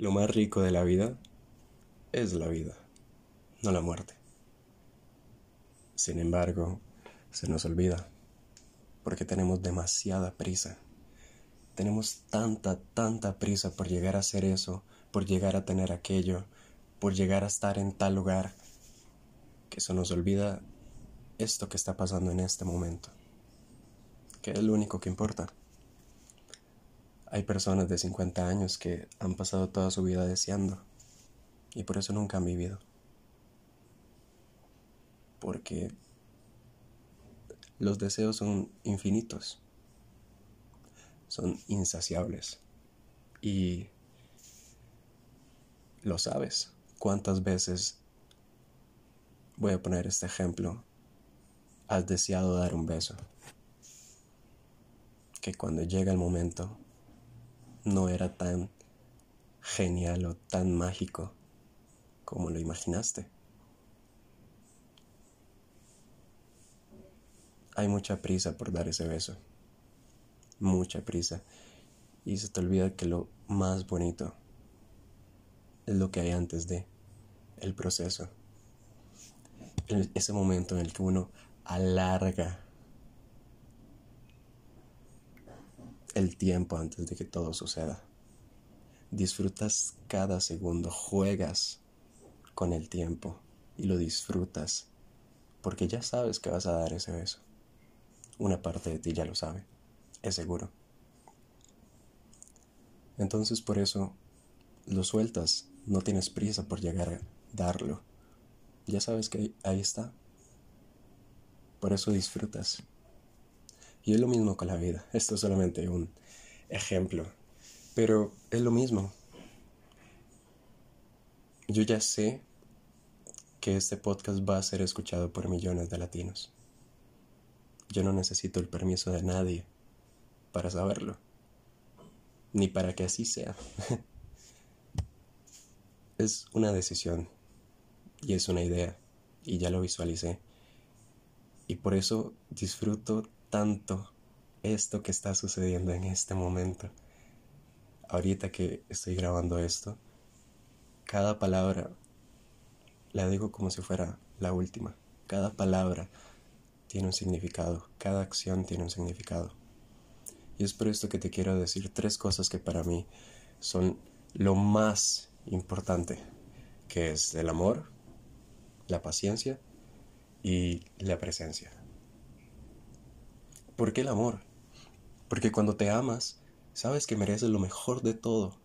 Lo más rico de la vida es la vida, no la muerte. Sin embargo, se nos olvida porque tenemos demasiada prisa. Tenemos tanta, tanta prisa por llegar a hacer eso, por llegar a tener aquello, por llegar a estar en tal lugar, que se nos olvida esto que está pasando en este momento, que es lo único que importa. Hay personas de 50 años que han pasado toda su vida deseando y por eso nunca han vivido. Porque los deseos son infinitos, son insaciables y lo sabes. ¿Cuántas veces, voy a poner este ejemplo, has deseado dar un beso? Que cuando llega el momento no era tan genial o tan mágico como lo imaginaste. Hay mucha prisa por dar ese beso, mucha prisa, y se te olvida que lo más bonito es lo que hay antes de el proceso. ese momento en el que uno alarga el tiempo antes de que todo suceda. Disfrutas cada segundo, juegas con el tiempo y lo disfrutas porque ya sabes que vas a dar ese beso. Una parte de ti ya lo sabe, es seguro. Entonces por eso lo sueltas, no tienes prisa por llegar a darlo. Ya sabes que ahí está. Por eso disfrutas. Y es lo mismo con la vida. Esto es solamente un ejemplo. Pero es lo mismo. Yo ya sé que este podcast va a ser escuchado por millones de latinos. Yo no necesito el permiso de nadie para saberlo. Ni para que así sea. es una decisión y es una idea y ya lo visualicé. Y por eso disfruto tanto esto que está sucediendo en este momento. Ahorita que estoy grabando esto, cada palabra la digo como si fuera la última. Cada palabra tiene un significado, cada acción tiene un significado. Y es por esto que te quiero decir tres cosas que para mí son lo más importante, que es el amor, la paciencia y la presencia. ¿Por qué el amor? Porque cuando te amas, sabes que mereces lo mejor de todo.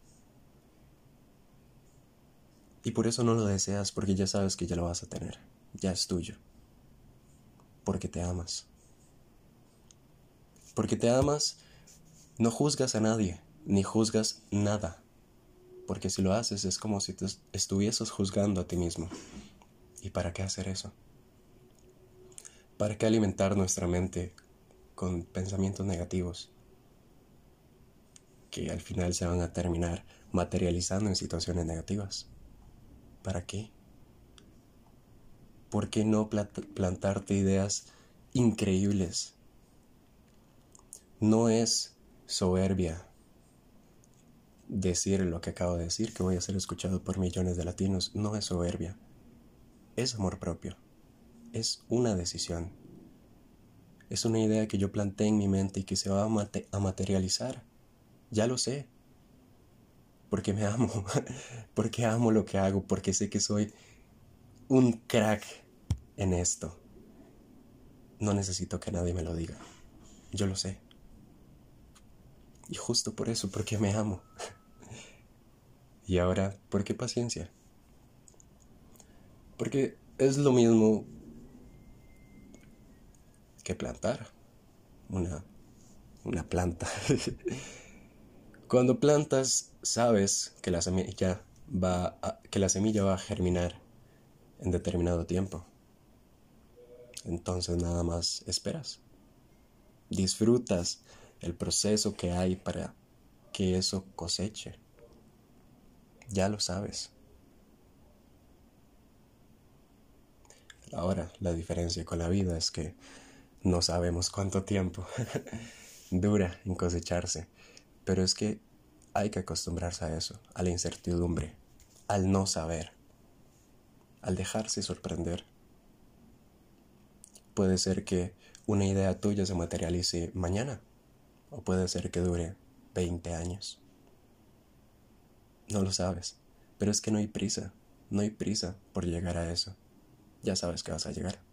Y por eso no lo deseas, porque ya sabes que ya lo vas a tener. Ya es tuyo. Porque te amas. Porque te amas, no juzgas a nadie, ni juzgas nada. Porque si lo haces es como si te estuvieses juzgando a ti mismo. ¿Y para qué hacer eso? ¿Para qué alimentar nuestra mente con pensamientos negativos que al final se van a terminar materializando en situaciones negativas. ¿Para qué? ¿Por qué no plantarte ideas increíbles? No es soberbia decir lo que acabo de decir, que voy a ser escuchado por millones de latinos. No es soberbia, es amor propio, es una decisión es una idea que yo planteé en mi mente y que se va a, materializar. Ya lo sé. Porque me amo. porque amo lo que hago. Porque sé que soy un crack en esto. No necesito que nadie me lo diga. Yo lo sé. Y justo por eso, porque me amo. y ahora, ¿por qué paciencia? Porque es lo mismo que plantar una, una planta. Cuando plantas, sabes que la semilla va a, que la semilla va a germinar en determinado tiempo. Entonces nada más esperas. Disfrutas el proceso que hay para que eso coseche. Ya lo sabes. Ahora, la diferencia con la vida es que no sabemos cuánto tiempo dura en cosecharse, pero es que hay que acostumbrarse a eso, a la incertidumbre, al no saber, al dejarse sorprender. Puede ser que una idea tuya se materialice mañana, o puede ser que dure 20 años. No lo sabes, pero es que no hay prisa, no hay prisa por llegar a eso. Ya sabes que vas a llegar.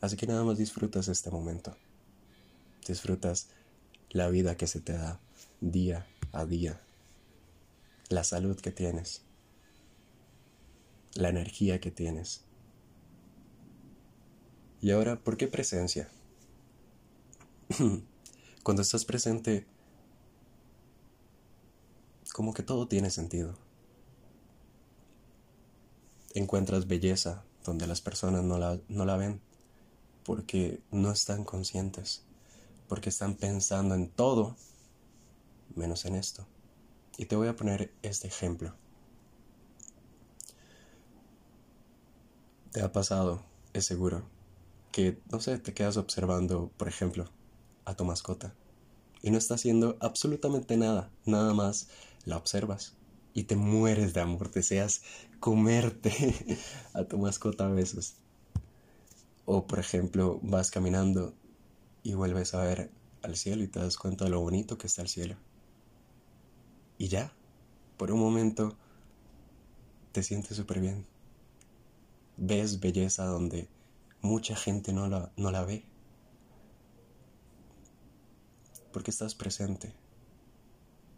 Así que nada más disfrutas este momento. Disfrutas la vida que se te da día a día. La salud que tienes. La energía que tienes. Y ahora, ¿por qué presencia? Cuando estás presente, como que todo tiene sentido. Encuentras belleza donde las personas no la, no la ven porque no están conscientes, porque están pensando en todo menos en esto. Y te voy a poner este ejemplo. ¿Te ha pasado, es seguro, que, no sé, te quedas observando, por ejemplo, a tu mascota y no está haciendo absolutamente nada, nada más la observas y te mueres de amor, deseas comerte a tu mascota a veces. O por ejemplo, vas caminando y vuelves a ver al cielo y te das cuenta de lo bonito que está el cielo. Y ya, por un momento, te sientes súper bien. Ves belleza donde mucha gente no la, no la ve. Porque estás presente.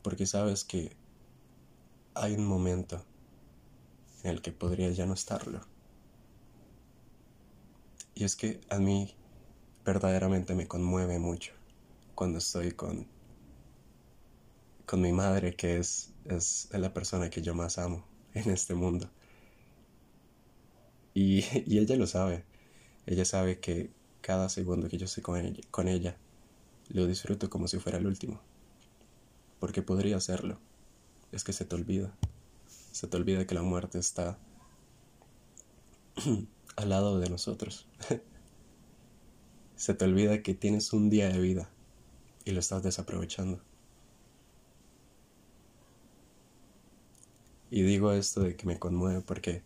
Porque sabes que hay un momento en el que podrías ya no estarlo. Y es que a mí verdaderamente me conmueve mucho cuando estoy con, con mi madre, que es, es la persona que yo más amo en este mundo. Y, y ella lo sabe. Ella sabe que cada segundo que yo estoy con ella, con ella, lo disfruto como si fuera el último. Porque podría hacerlo es que se te olvida. Se te olvida que la muerte está al lado de nosotros. se te olvida que tienes un día de vida y lo estás desaprovechando. Y digo esto de que me conmueve porque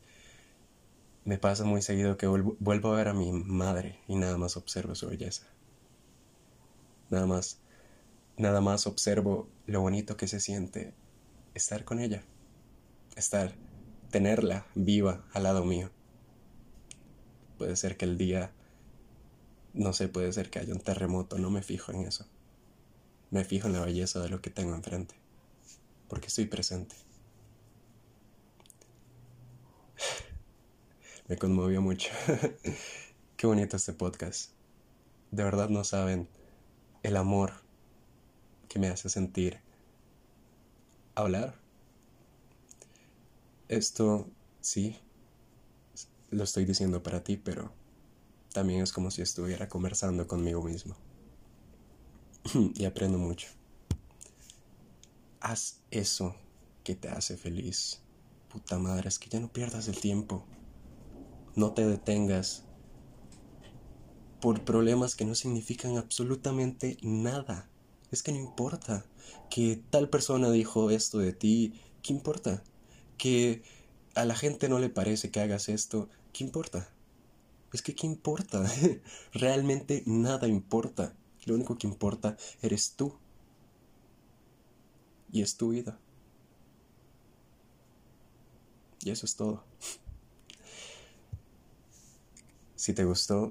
me pasa muy seguido que vuelvo a ver a mi madre y nada más observo su belleza. Nada más, nada más observo lo bonito que se siente estar con ella, estar, tenerla viva al lado mío. Puede ser que el día, no sé, puede ser que haya un terremoto, no me fijo en eso. Me fijo en la belleza de lo que tengo enfrente, porque estoy presente. Me conmovió mucho. Qué bonito este podcast. De verdad no saben el amor que me hace sentir hablar. Esto sí, lo estoy diciendo para ti, pero también es como si estuviera conversando conmigo mismo. y aprendo mucho. Haz eso que te hace feliz. Puta madre, es que ya no pierdas el tiempo. No te detengas por problemas que no significan absolutamente nada. Es que no importa que tal persona dijo esto de ti, ¿qué importa? Que a la gente no le parece que hagas esto, ¿qué importa? Es que ¿qué importa? Realmente nada importa. Lo único que importa eres tú. Y es tu vida. Y eso es todo. Si te gustó,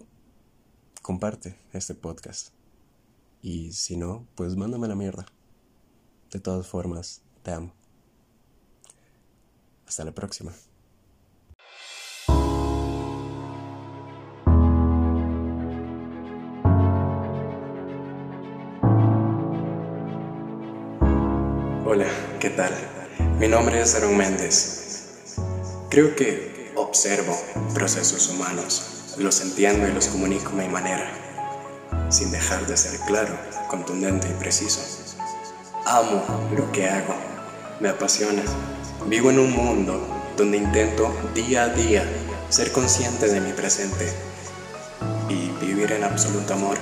comparte este podcast. Y si no, pues mándame la mierda. De todas formas, te amo. Hasta la próxima. Hola, ¿qué tal? Mi nombre es Aaron Méndez. Creo que observo procesos humanos, los entiendo y los comunico a mi manera, sin dejar de ser claro, contundente y preciso. Amo lo que hago, me apasiona. Vivo en un mundo donde intento día a día ser consciente de mi presente y vivir en absoluto amor.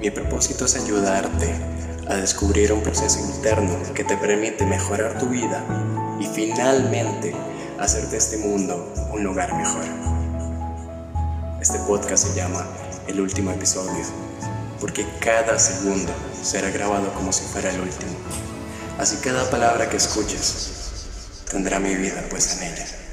Mi propósito es ayudarte a descubrir un proceso interno que te permite mejorar tu vida y finalmente hacer de este mundo un lugar mejor. Este podcast se llama El último episodio, porque cada segundo será grabado como si fuera el último. Así cada palabra que escuches tendrá mi vida pues en ella.